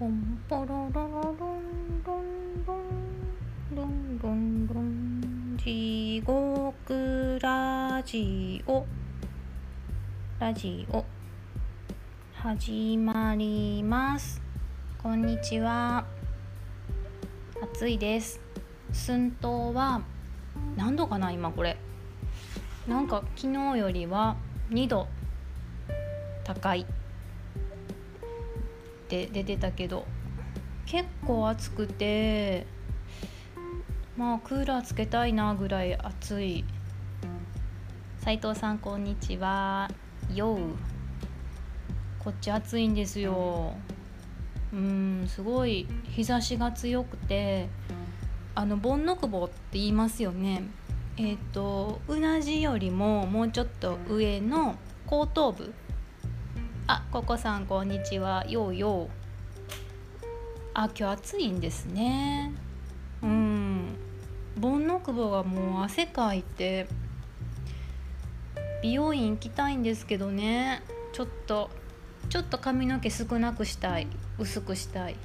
ポンポロロロロンロンロンロンロンロン地獄ラジオラジオ始まりますこんにちは暑いです寸東は何度かな今これなんか昨日よりは2度高いって出てたけど結構暑くてまあクーラーつけたいなぐらい暑い。斉藤さんこんにちは。よう。こっち暑いんですよ。うんすごい日差しが強くてあのボンノクボって言いますよね。えっ、ー、とうなじよりももうちょっと上の後頭部あココさんこんにちは。ようよう。あ今日暑いんですね。うん。盆の久保がもう汗かいて美容院行きたいんですけどね。ちょっとちょっと髪の毛少なくしたい。薄くしたい。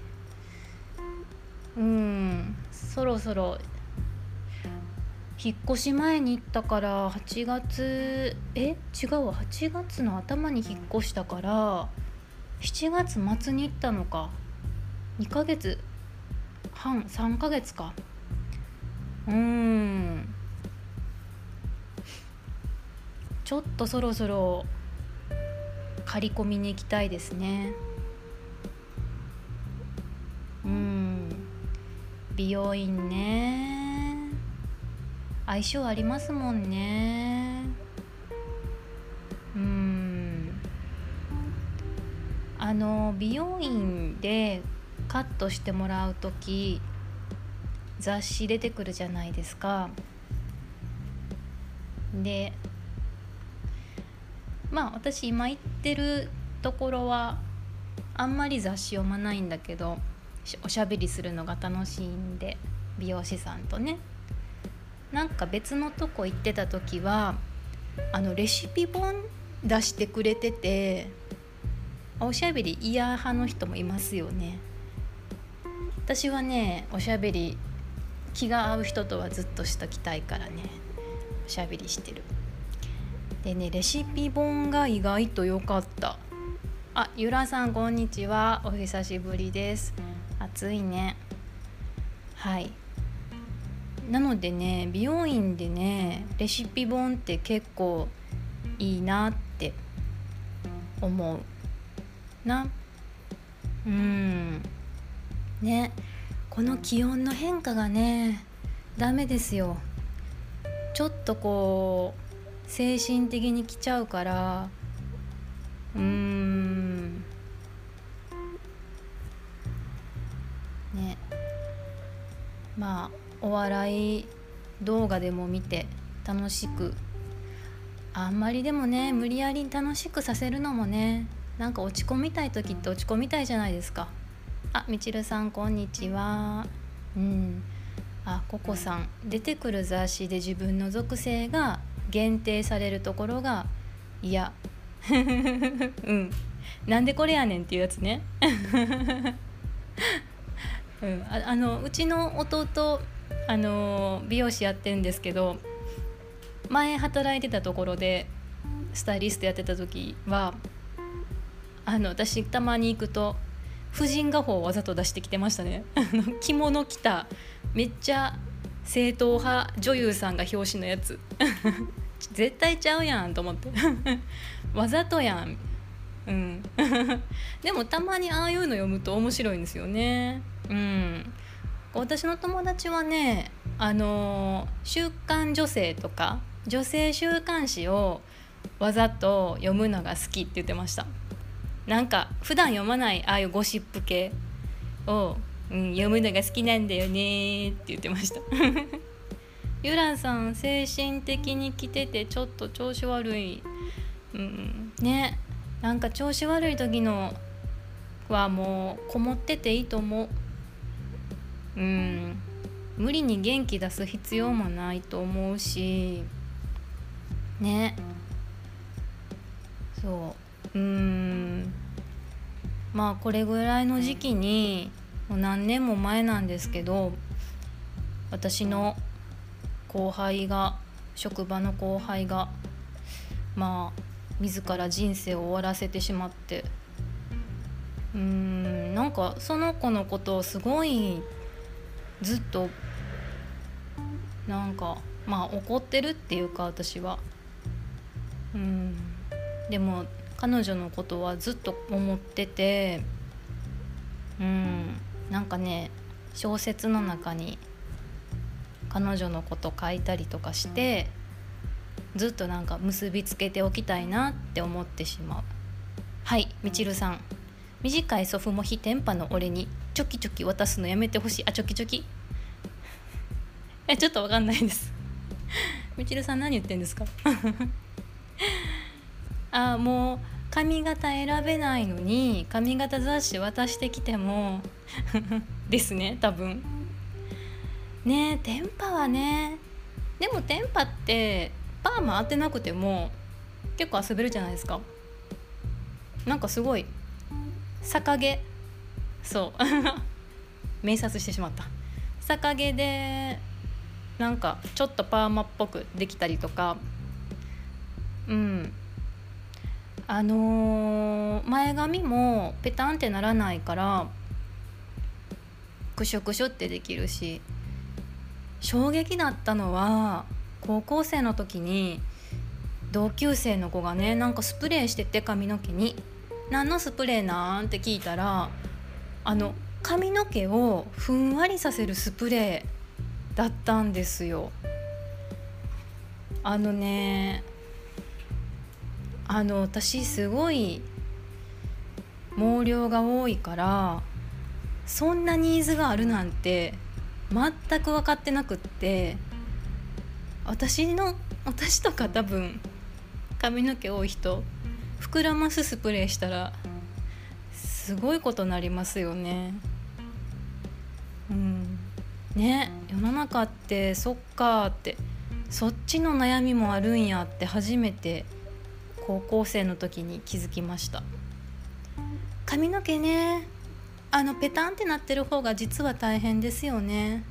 うん。そろそろ引っ越し前に行ったから8月え？違うわ。8月の頭に引っ越したから7月末に行ったのか。2ヶ月。半3ヶ月か。うん。ちょっとそろそろ刈り込みに行きたいですね。うん。美容院ね。相性ありますもんね。うん。あの美容院でカットしてもらう時雑誌出てくるじゃないですか。でまあ私今行ってるところはあんまり雑誌読まないんだけどおしゃべりするのが楽しいんで美容師さんとね。なんか別のとこ行ってた時はあのレシピ本出してくれてておしゃべり嫌派の人もいますよね。私はねおしゃべり気が合う人とはずっとしときたいからねおしゃべりしてる。でねレシピ本が意外と良かった。あゆらさんこんにちは。お久しぶりです。暑いね。はい。なのでね美容院でねレシピ本って結構いいなって思うな。うん。ね。この気温の変化がねダメですよ。ちょっとこう精神的に来ちゃうから。うーん。ね。まあ。お笑い動画でも見て楽しくあんまりでもね無理やり楽しくさせるのもねなんか落ち込みたい時って落ち込みたいじゃないですか。あみちるさんこんにちは。うん。あココさん。出てくる雑誌で自分の属性が限定されるところが嫌 うん。なんでこれやねんっていうやつね。うん、ああのうちの弟あの美容師やってるんですけど前働いてたところでスタイリストやってた時はあの私たまに行くと婦人画法をわざと出してきてましたね。着物着ためっちゃ正統派女優さんが表紙のやつ。絶対ちゃうやんと思って。わざとやん。うん。でもたまにああいうの読むと面白いんですよね。うん。私の友達はねあの「週刊女性」とか女性週刊誌をわざと読むのが好きって言ってました。なんか普段読まないああいうゴシップ系を、うん、読むのが好きなんだよねって言ってました。ゆらさん精神的に来ててちょっと調子悪い、うん、ね。なんか調子悪い時のはもうこもってていいと思う。うん。無理に元気出す必要もないと思うしね。そう。うん。まあこれぐらいの時期にもう何年も前なんですけど私の後輩が職場の後輩がまあ自ら人生を終わらせてしまって。うーん。なんかその子のことをすごいずっとなんかまあ怒ってるっていうか私は。うん。でも彼女のことはずっと思っててうん。なんかね小説の中に彼女のこと書いたりとかしてずっとなんか結びつけておきたいなって思ってしまう。はいみちるさん。短い祖父も非天パの俺にチョキチョキ渡すのやめてほしい。あチョキチョキ？えちょっとわかんないです。みちるさん何言ってんですか？あもう髪型選べないのに髪型雑誌渡してきてもですね多分。ねえテンパはねでもテンパってパーマ当てなくても結構遊べるじゃないですか。なんかすごい逆毛。そう。明察してしまった。逆毛でなんかちょっとパーマっぽくできたりとか。うん。あのー、前髪もペタンってならないからクシュクシュってできるし衝撃だったのは高校生の時に同級生の子がねなんかスプレーしてて髪の毛に「何のスプレーなん?」って聞いたらあの髪の毛をふんわりさせるスプレーだったんですよ。あのねあの私すごい毛量が多いからそんなニーズがあるなんて全く分かってなくって私の私とか多分髪の毛多い人膨らますスプレーしたらすごいことになりますよね。うんね世の中ってそっかってそっちの悩みもあるんやって初めて高校生の時に気づきました。髪の毛ねあのペタンってなってる方が実は大変ですよね。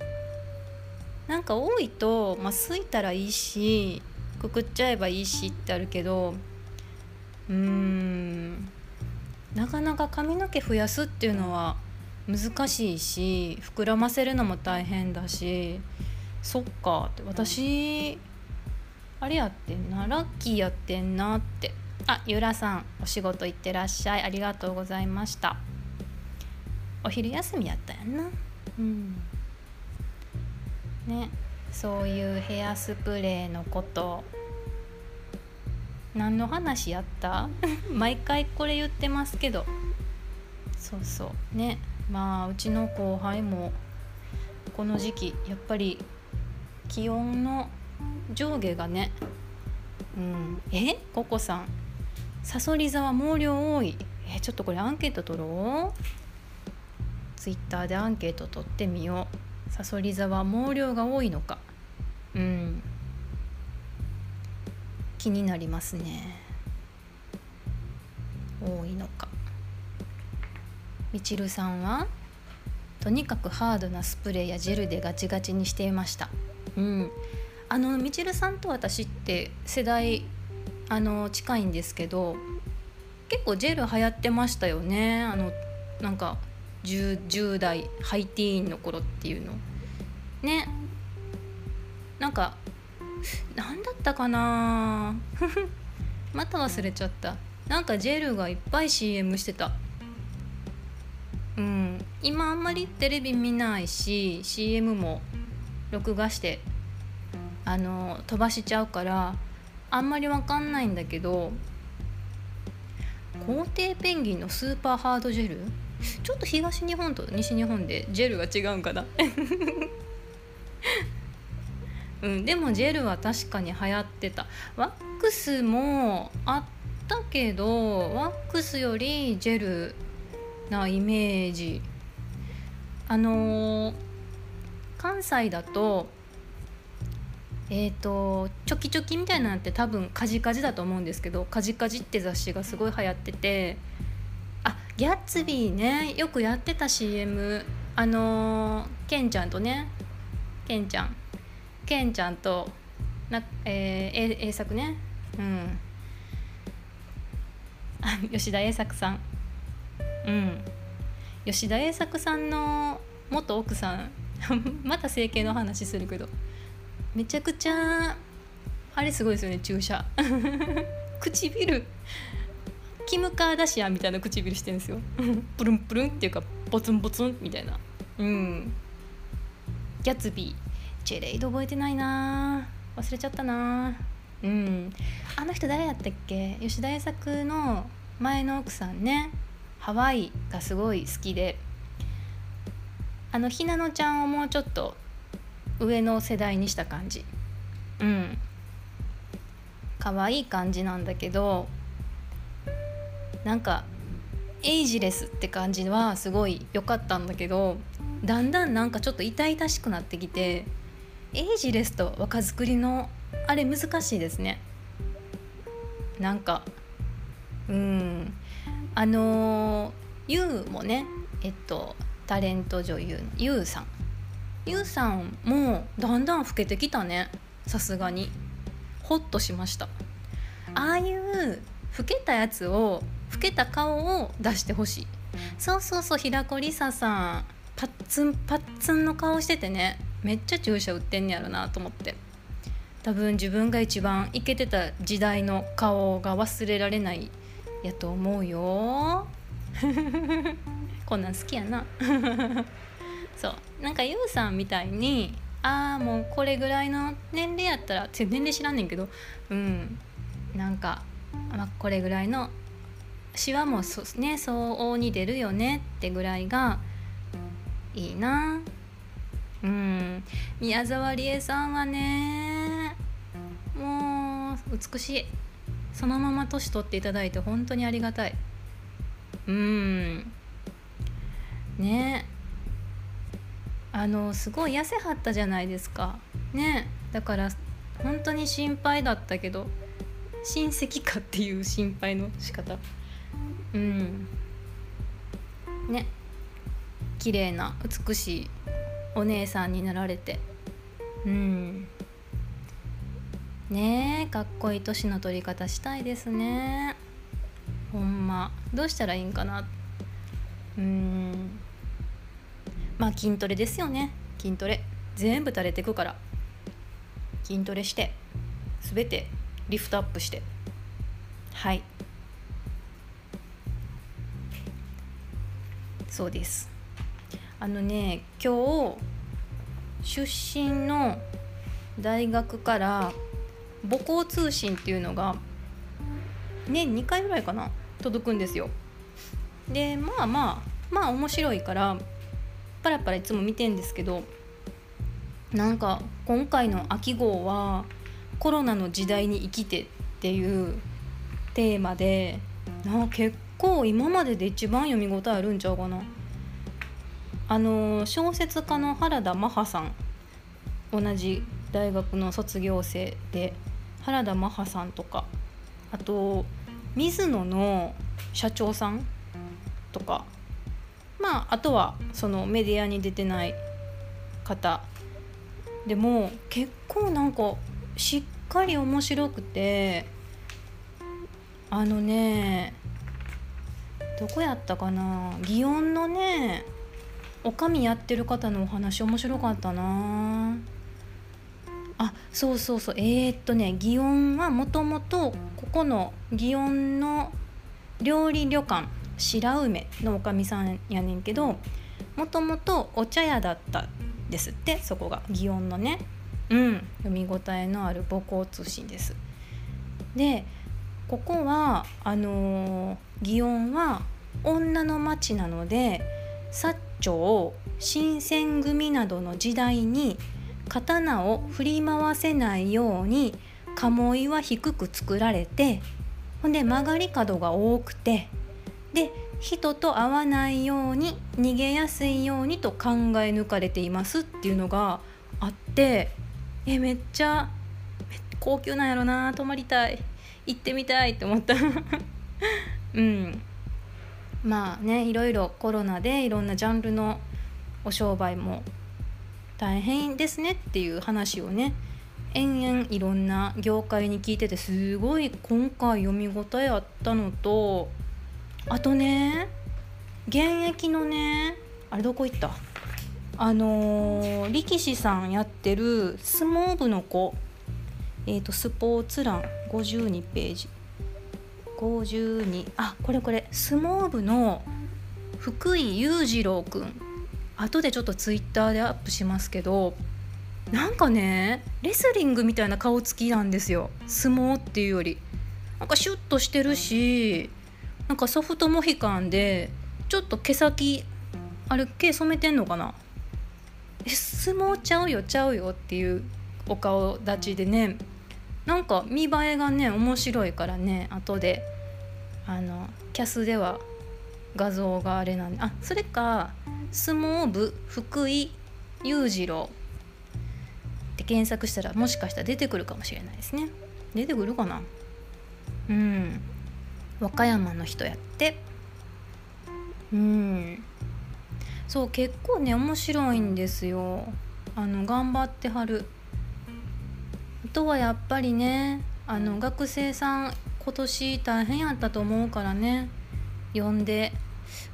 なんか多いと、まあ、すいたらいいしくくっちゃえばいいしってあるけどうーんなかなか髪の毛増やすっていうのは難しいし膨らませるのも大変だしそっかって私あれやってんなラッキーやってんなって。あゆらさんお仕事行ってらっしゃい。ありがとうございました。お昼休みやったやんな。うん。ねそういうヘアスプレーのこと。何の話やった？毎回これ言ってますけど。そうそう。ね。まあうちの後輩もこの時期やっぱり気温の上下がねうんえココさんさそり座は毛量多い。えちょっとこれアンケート取ろう。ツイッターでアンケート取ってみよう。さそり座は毛量が多いのか。うん。気になりますね。多いのか。みちるさんはとにかくハードなスプレーやジェルでガチガチにしていました。うん。あのみちるさんと私って世代あの近いんですけど結構ジェル流行ってましたよね。あのなんか 10, 10代ハイティーンの頃っていうの。ね。なんか何だったかな。また忘れちゃった。なんかジェルがいっぱい CM してた。今あんまりテレビ見ないし CM も録画してあの飛ばしちゃうからあんまり分かんないんだけど皇帝ペンギンのスーパーハードジェル？ちょっと東日本と西日本でジェルが違うんかな？うんでもジェルは確かに流行ってた。ワックスもあったけどワックスよりジェルなイメージ。あのー、関西だとえーと、チョキチョキみたいなのって多分カジカジだと思うんですけどカジカジって雑誌がすごい流行っててあギャッツビーねよくやってた CM あのー、ケンちゃんとねケンちゃんケンちゃんとな、えー、栄作ね。うん。吉田栄作さん。うん。吉田栄作さんの元奥さん。また整形の話するけど。めちゃくちゃあれすごいですよね注射。唇。キム・カーダシアンみたいな唇してるんですよ。プルンプルンっていうかポツンポツンみたいな。うん。ギャツビー。ジェレイド覚えてないな。忘れちゃったな。うん。あの人誰やったっけ？吉田栄作の前の奥さんね。ハワイがすごい好きであのひなのちゃんをもうちょっと上の世代にした感じ。うん。可愛い感じなんだけどなんかエイジレスって感じはすごい良かったんだけどだんだんなんかちょっと痛々しくなってきてエイジレスと若作りのあれ難しいですね。なんかうん。あのユウもねえっとタレント女優のユウさん。ユウさんもだんだん老けてきたね。さすがに。ホッとしました。ああいう老けたやつを老けた顔を出してほしい。そうそうそう平子梨沙さん。パッツンパッツンの顔しててね。めっちゃ注射打ってんねやろなと思って。多分自分が一番イケてた時代の顔が忘れられないやと思うよ。こんなん好きやな。そう。なんかゆうさんみたいにああもうこれぐらいの年齢やったら年齢知らんねんけどうん。なんか、まあ、これぐらいのシワもそね相応に出るよねってぐらいがいいな。うん。宮沢りえさんはねもう美しい。そのまま年取っていただいて本当にありがたい。うん。ね。あのすごい痩せはったじゃないですか。ね。だから本当に心配だったけど親戚かっていう心配の仕方。うん。ね。綺麗な美しいお姉さんになられて。うん。ねえかっこいい年の取り方したいですね。ほんま。どうしたらいいんかな。うん。まあ筋トレですよね。筋トレ。全部垂れてくから。筋トレして。全て。リフトアップして。はい。そうです。あのね今日出身の大学から母校通信っていうのが年2回ぐらいかな届くんですよ。でまあまあまあ面白いからパラパラいつも見てんですけどなんか今回の秋号はコロナの時代に生きてっていうテーマでな結構今までで一番読み応えあるんちゃうかな。あの小説家の原田マハさん同じ大学の卒業生で原田マハさんとかあと水野の社長さんとかまああとはそのメディアに出てない方でも結構なんかしっかり面白くてあのねどこやったかな祇園のねおかみやってる方のお話面白かったな。あそうそうそう。えー、っとね祇園はもともとここの祇園の料理旅館白梅のおかみさんやねんけどもともとお茶屋だったですってそこが。祇園のね。うん。読み応えのある母校通信です。でここはあのー、祇園は女の町なので薩長新選組などの時代に刀を振り回せないように鴨居は低く作られてほんで曲がり角が多くてで人と会わないように逃げやすいようにと考え抜かれていますっていうのがあってえめっちゃ高級なんやろな泊まりたい行ってみたいって思った。うん。まあねいろいろコロナでいろんなジャンルのお商売も大変ですねっていう話をね延々いろんな業界に聞いててすごい今回読み応えあったのとあとね現役のねあれどこ行った？あのー、力士さんやってる相撲部の子。えっ、ー、とスポーツ欄52ページ。52あこれこれ。相撲部の福井裕次郎くん。後でちょっとツイッターでアップしますけどなんかねレスリングみたいな顔つきなんですよ。相撲っていうより。なんかシュッとしてるしなんかソフトモヒカンでちょっと毛先あれ毛染めてんのかな？え相撲ちゃうよちゃうよっていうお顔立ちでねなんか見栄えがね面白いからね後であのキャスでは画像があれなんで。あそれか相撲部福井裕次郎。って検索したらもしかしたら出てくるかもしれないですね。出てくるかな。うん。和歌山の人やって。うん。そう結構ね面白いんですよ。あの頑張ってはる。あとはやっぱりねあの学生さん今年大変やったと思うからね。呼んで。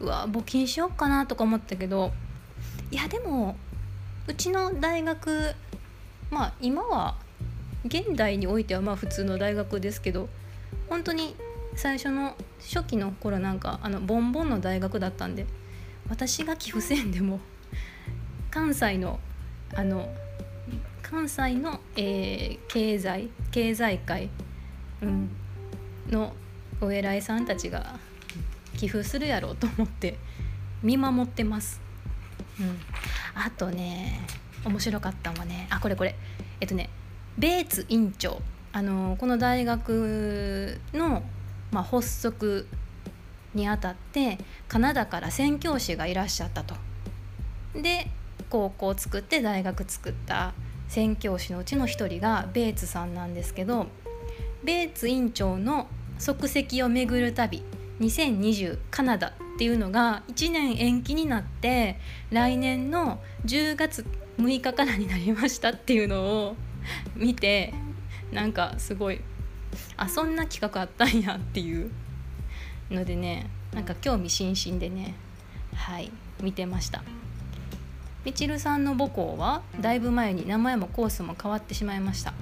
うわ募金しようかなとか思ったけどいやでもうちの大学まあ今は現代においてはまあ普通の大学ですけど本当に最初の初期の頃なんかあのボンボンの大学だったんで私が寄付せんでも 関西のあの関西の、えー、経済経済界、うん、のお偉いさんたちが寄付するやろうと思って見守ってます。うん、あとね面白かったのはねあこれこれえっとねベーツ院長あのこの大学の、まあ、発足にあたってカナダから宣教師がいらっしゃったと。で高校を作って大学作った宣教師のうちの一人がベーツさんなんですけどベーツ院長の足跡を巡る旅2020カナダっていうのが1年延期になって来年の10月6日からになりましたっていうのを見てなんかすごいあそんな企画あったんやっていうのでねなんか興味津々でねはい見てました。みちるさんの母校はだいぶ前に名前もコースも変わってしまいました。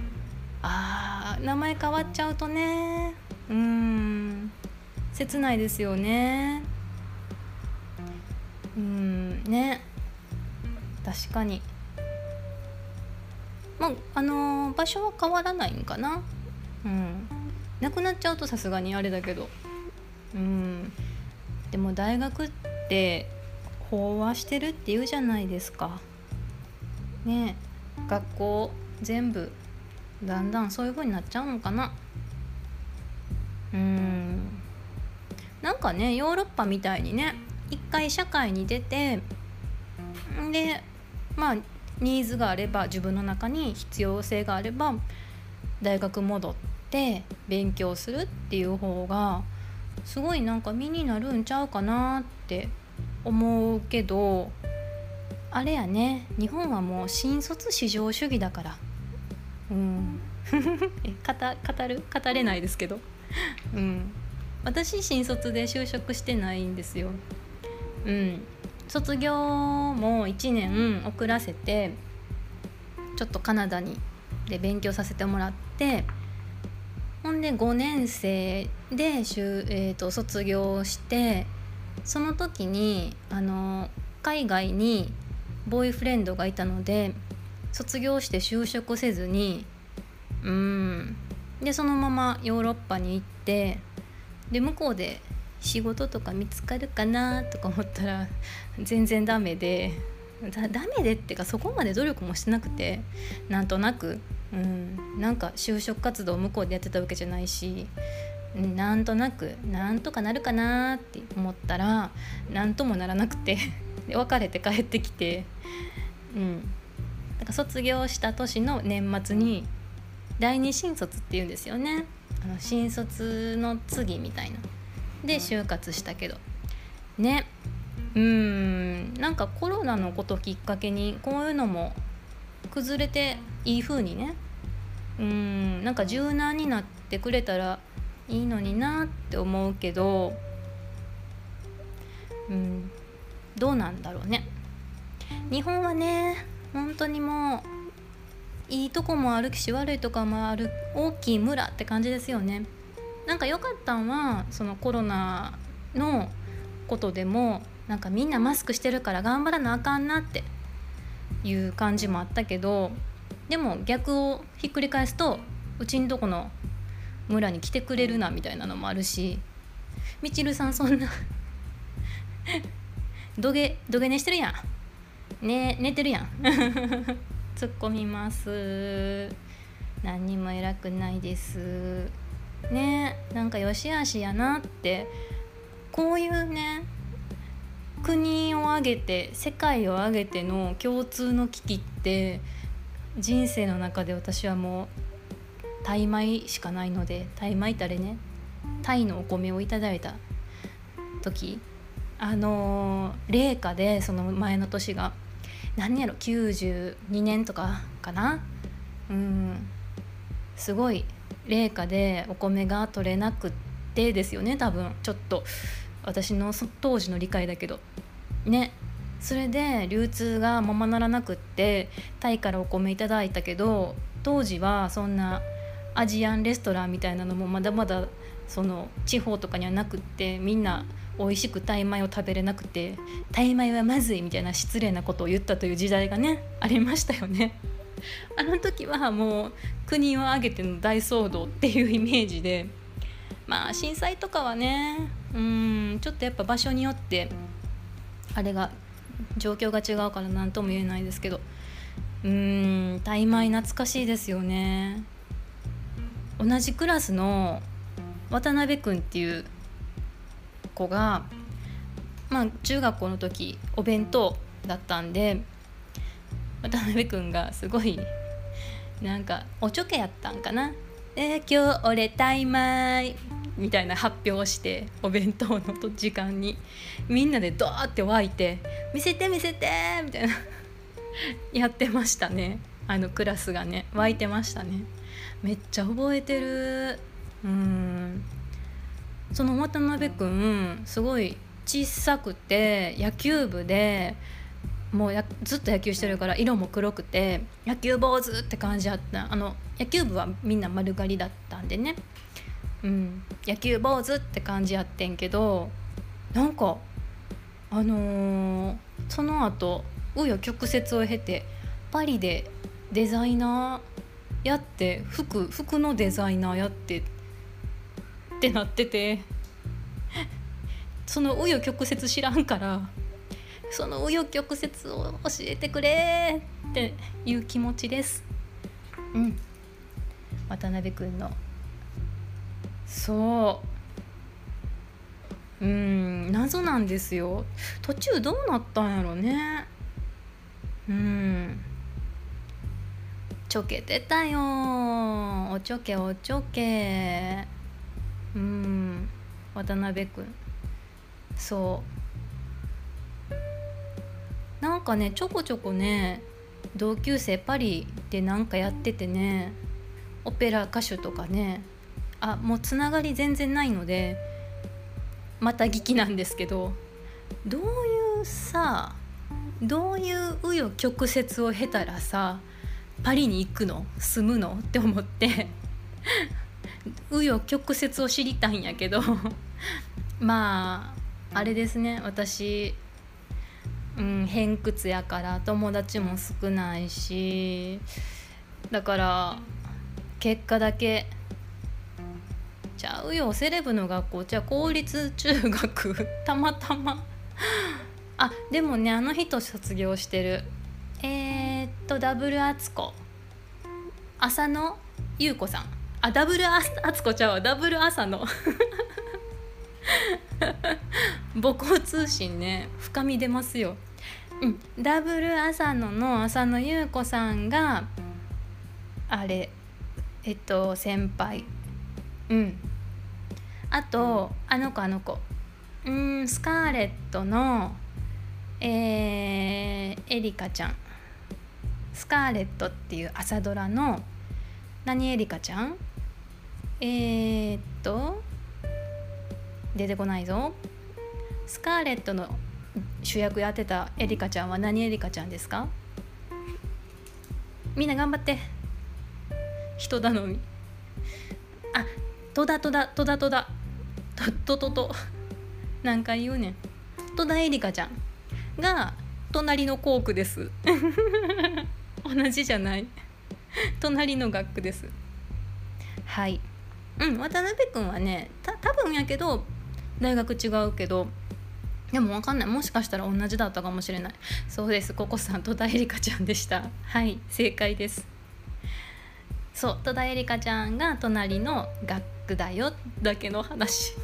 あー名前変わっちゃうとね。うん。切ないですよね。うんね。確かに。まああのー、場所は変わらないんかな。うん。なくなっちゃうとさすがにあれだけど。うん。でも大学って飽和してるって言うじゃないですか。ね。学校全部だんだんそういう風になっちゃうのかな。うん。なんかねヨーロッパみたいにね一回社会に出てでまあニーズがあれば自分の中に必要性があれば大学戻って勉強するっていう方がすごいなんか身になるんちゃうかなって思うけどあれやね日本はもう新卒至上主義だから。うん。語る？語れないですけど。うん。私新卒で就職してないんですよ。うん。卒業も1年遅らせてちょっとカナダにで勉強させてもらってほんで5年生で、えーと卒業してその時にあの海外にボーイフレンドがいたので卒業して就職せずにうん。でそのままヨーロッパに行ってで向こうで仕事とか見つかるかなとか思ったら 全然ダメでだダメでってかそこまで努力もしてなくてなんとなく、うん、なんか就職活動向こうでやってたわけじゃないしなんとなくなんとかなるかなって思ったらなんともならなくて 別れて帰ってきてうん。だから卒業した年の年末に第二新卒っていうんですよね。あの新卒の次みたいな。で就活したけど。ね。うん。なんかコロナのこときっかけにこういうのも崩れていい風にね。うん。なんか柔軟になってくれたらいいのになって思うけど。うん。どうなんだろうね。日本はね本当にもういいとこもあるし悪いとこもある大きい村って感じですよね。なんか良かったんはそのコロナのことでもなんかみんなマスクしてるから頑張らなあかんなっていう感じもあったけどでも逆をひっくり返すとうちんとこの村に来てくれるなみたいなのもあるしみちるさんそんな 土下土下寝してるやん。ね寝てるやん。突っ込みます。何にも偉くないです。ねなんかよしあしやなって。こういうね国を挙げて世界を挙げての共通の危機って人生の中で私はもうタイ米しかないのでタイ米たれねタイのお米をいただいた時あの冷夏でその前の年が何やろ92年とかかな？うん。すごい冷夏でお米が取れなくってですよね多分。ちょっと私の当時の理解だけど。ね。それで流通がままならなくってタイからお米いただいたけど当時はそんなアジアンレストランみたいなのもまだまだその地方とかにはなくってみんな美味しくタイ米を食べれなくてタイ米はまずいみたいな失礼なことを言ったという時代がねありましたよね。あの時はもう国を挙げての大騒動っていうイメージでまあ震災とかはねうんちょっとやっぱ場所によってあれが状況が違うから何とも言えないですけどうんタイ米懐かしいですよね同じクラスの渡辺君っていう子がまあ中学校の時お弁当だったんで渡辺君がすごいなんかおちょけやったんかな「えー、今日俺タイ米」みたいな発表をしてお弁当の時間にみんなでドーって湧いて「見せて見せて!」みたいな やってましたね。あのクラスがね湧いてましたね。めっちゃ覚えてる。うん。その渡辺君すごい小さくて野球部でもうずっと野球してるから色も黒くて野球坊主って感じあった。あの野球部はみんな丸刈りだったんでね。うん。野球坊主って感じやってんけどなんかあのー、その後紆余曲折を経てパリでデザイナーやって服服のデザイナーやってってなってて。その紆余曲折知らんから。その紆余曲折を教えてくれっていう気持ちです。うん。渡辺君の。そう。うん。謎なんですよ。途中どうなったんやろね。うん。ちょけてたよ。おちょけおちょけ。うん渡辺君そう。なんかねちょこちょこね同級生パリでなんかやっててねオペラ歌手とかねあもうつながり全然ないのでまた聞きなんですけどどういうさどういう紆余曲折を経たらさパリに行くの？住むの？って思って。紆余曲折を知りたいんやけど まああれですね。私、うん、偏屈やから友達も少ないしだから結果だけちゃうよセレブの学校。じゃあ公立中学 たまたま。あでもねあの人卒業してる。えー、っとダブルアツコ。浅野優子さん。あダブルアツコちゃうわダブル朝の。母校通信ね深み出ますよ。うん。ダブル朝野の浅野優子さんがあれえっと先輩。うん。あとあの子あの子。うんスカーレットのえー、エリカちゃん。スカーレットっていう朝ドラの何エリカちゃん？えー、っと出てこないぞ。スカーレットの主役やってたエリカちゃんは何エリカちゃんですか？みんな頑張って。人頼み。あ戸田戸田戸田戸田。とととと。何回言うねん。戸田恵梨香ちゃんが隣の校区です。同じじゃない。隣の学区です。はい。うん渡辺君はねた多分やけど大学違うけどでも分かんない。もしかしたら同じだったかもしれない。そうです。ココさん戸田恵梨香ちゃんでした。はい正解です。そう戸田恵梨香ちゃんが隣の学区だよだけの話。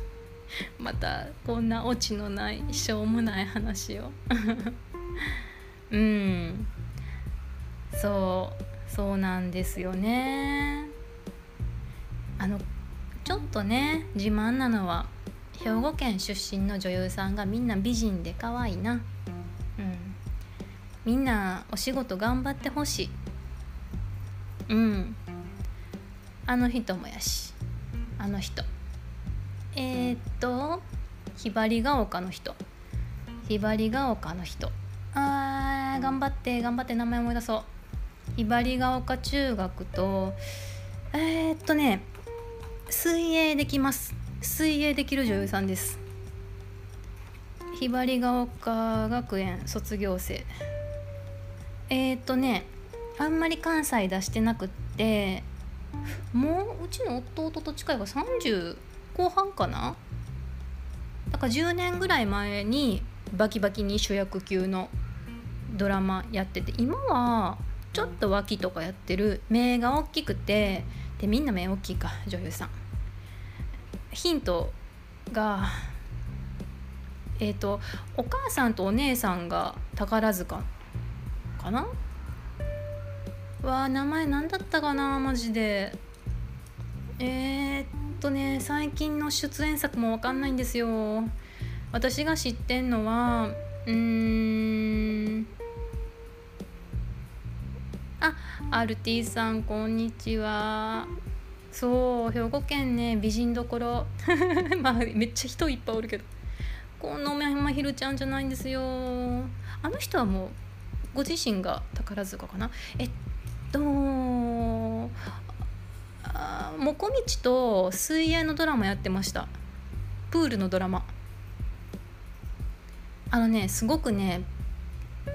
またこんなオチのないしょうもない話を。うん。そうそうなんですよね。あのちょっとね自慢なのは兵庫県出身の女優さんがみんな美人で可愛いな。うん。みんなお仕事頑張ってほしい。うん。あの人もやし。あの人。えー、っとひばりが丘の人。ひばりが丘の人。あー頑張って頑張って名前思い出そう。ひばりが丘中学とえー、っとね水泳できます。水泳できる女優さんです。ひばりが丘学園卒業生。えー、っとねあんまり関西出してなくってもううちの弟と近いが30後半かな？だから10年ぐらい前にバキバキに主役級のドラマやってて今はちょっと脇とかやってる目が大きくてでみんな目大きいか女優さん。ヒントがえっ、ー、とお母さんとお姉さんが宝塚かな？わあ名前何だったかな？マジで。えー、っとね最近の出演作も分かんないんですよ。私が知ってんのはうーんあ RT さんこんにちは。そう兵庫県ね美人どころ。まあめっちゃ人いっぱいおるけど。このめまひるちゃんじゃないんですよ。あの人はもうご自身が宝塚かな？えっともこみちと水泳のドラマやってました。プールのドラマ。あのねすごくね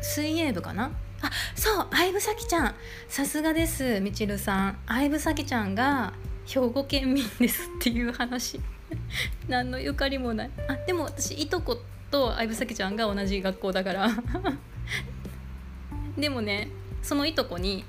水泳部かな？あそう相武咲ちゃん。さすがですみちるさん。相武咲ちゃんが兵庫県民ですっていう話。何のゆかりもない。あでも私いとこと相武咲ちゃんが同じ学校だから。でもねそのいとこに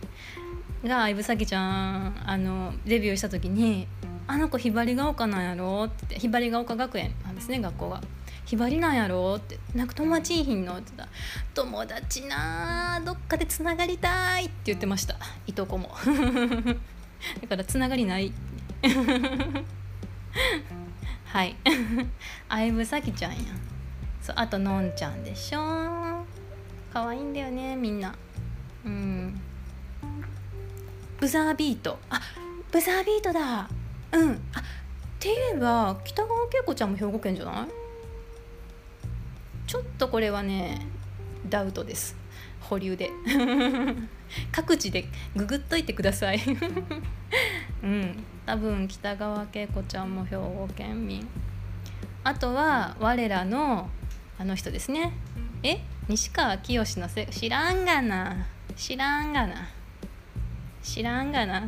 が相武咲ちゃんあのデビューした時に「あの子ひばりが丘なんやろ?」ってひばりが丘学園なんですね学校が。ひばりなんやろ？ってなんか友達いひんの？って言った「友達などっかでつながりたい」って言ってました。いとこも。だからつながりない。はい。相武咲ちゃんや。そうあとのんちゃんでしょ。可愛いんだよねみんな。うん。ブザービート。あブザービートだ。うん。あって言えば北川景子ちゃんも兵庫県じゃない？ちょっとこれはねダウトです。保留で。各地でググっといてください。うん。多分北川景子ちゃんも兵庫県民。あとは我らのあの人ですね。え？西川きよしのせ知らんがな。知らんがな。知らんがな。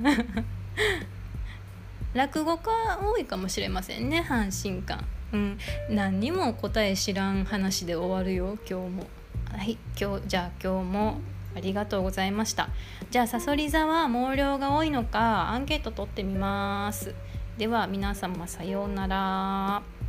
落語家多いかもしれませんね。阪神館。うん。何にも答え知らん話で終わるよ今日も。はい今日じゃあ今日もありがとうございました。じゃあさそり座は毛量が多いのかアンケート取ってみます。では皆様さようなら。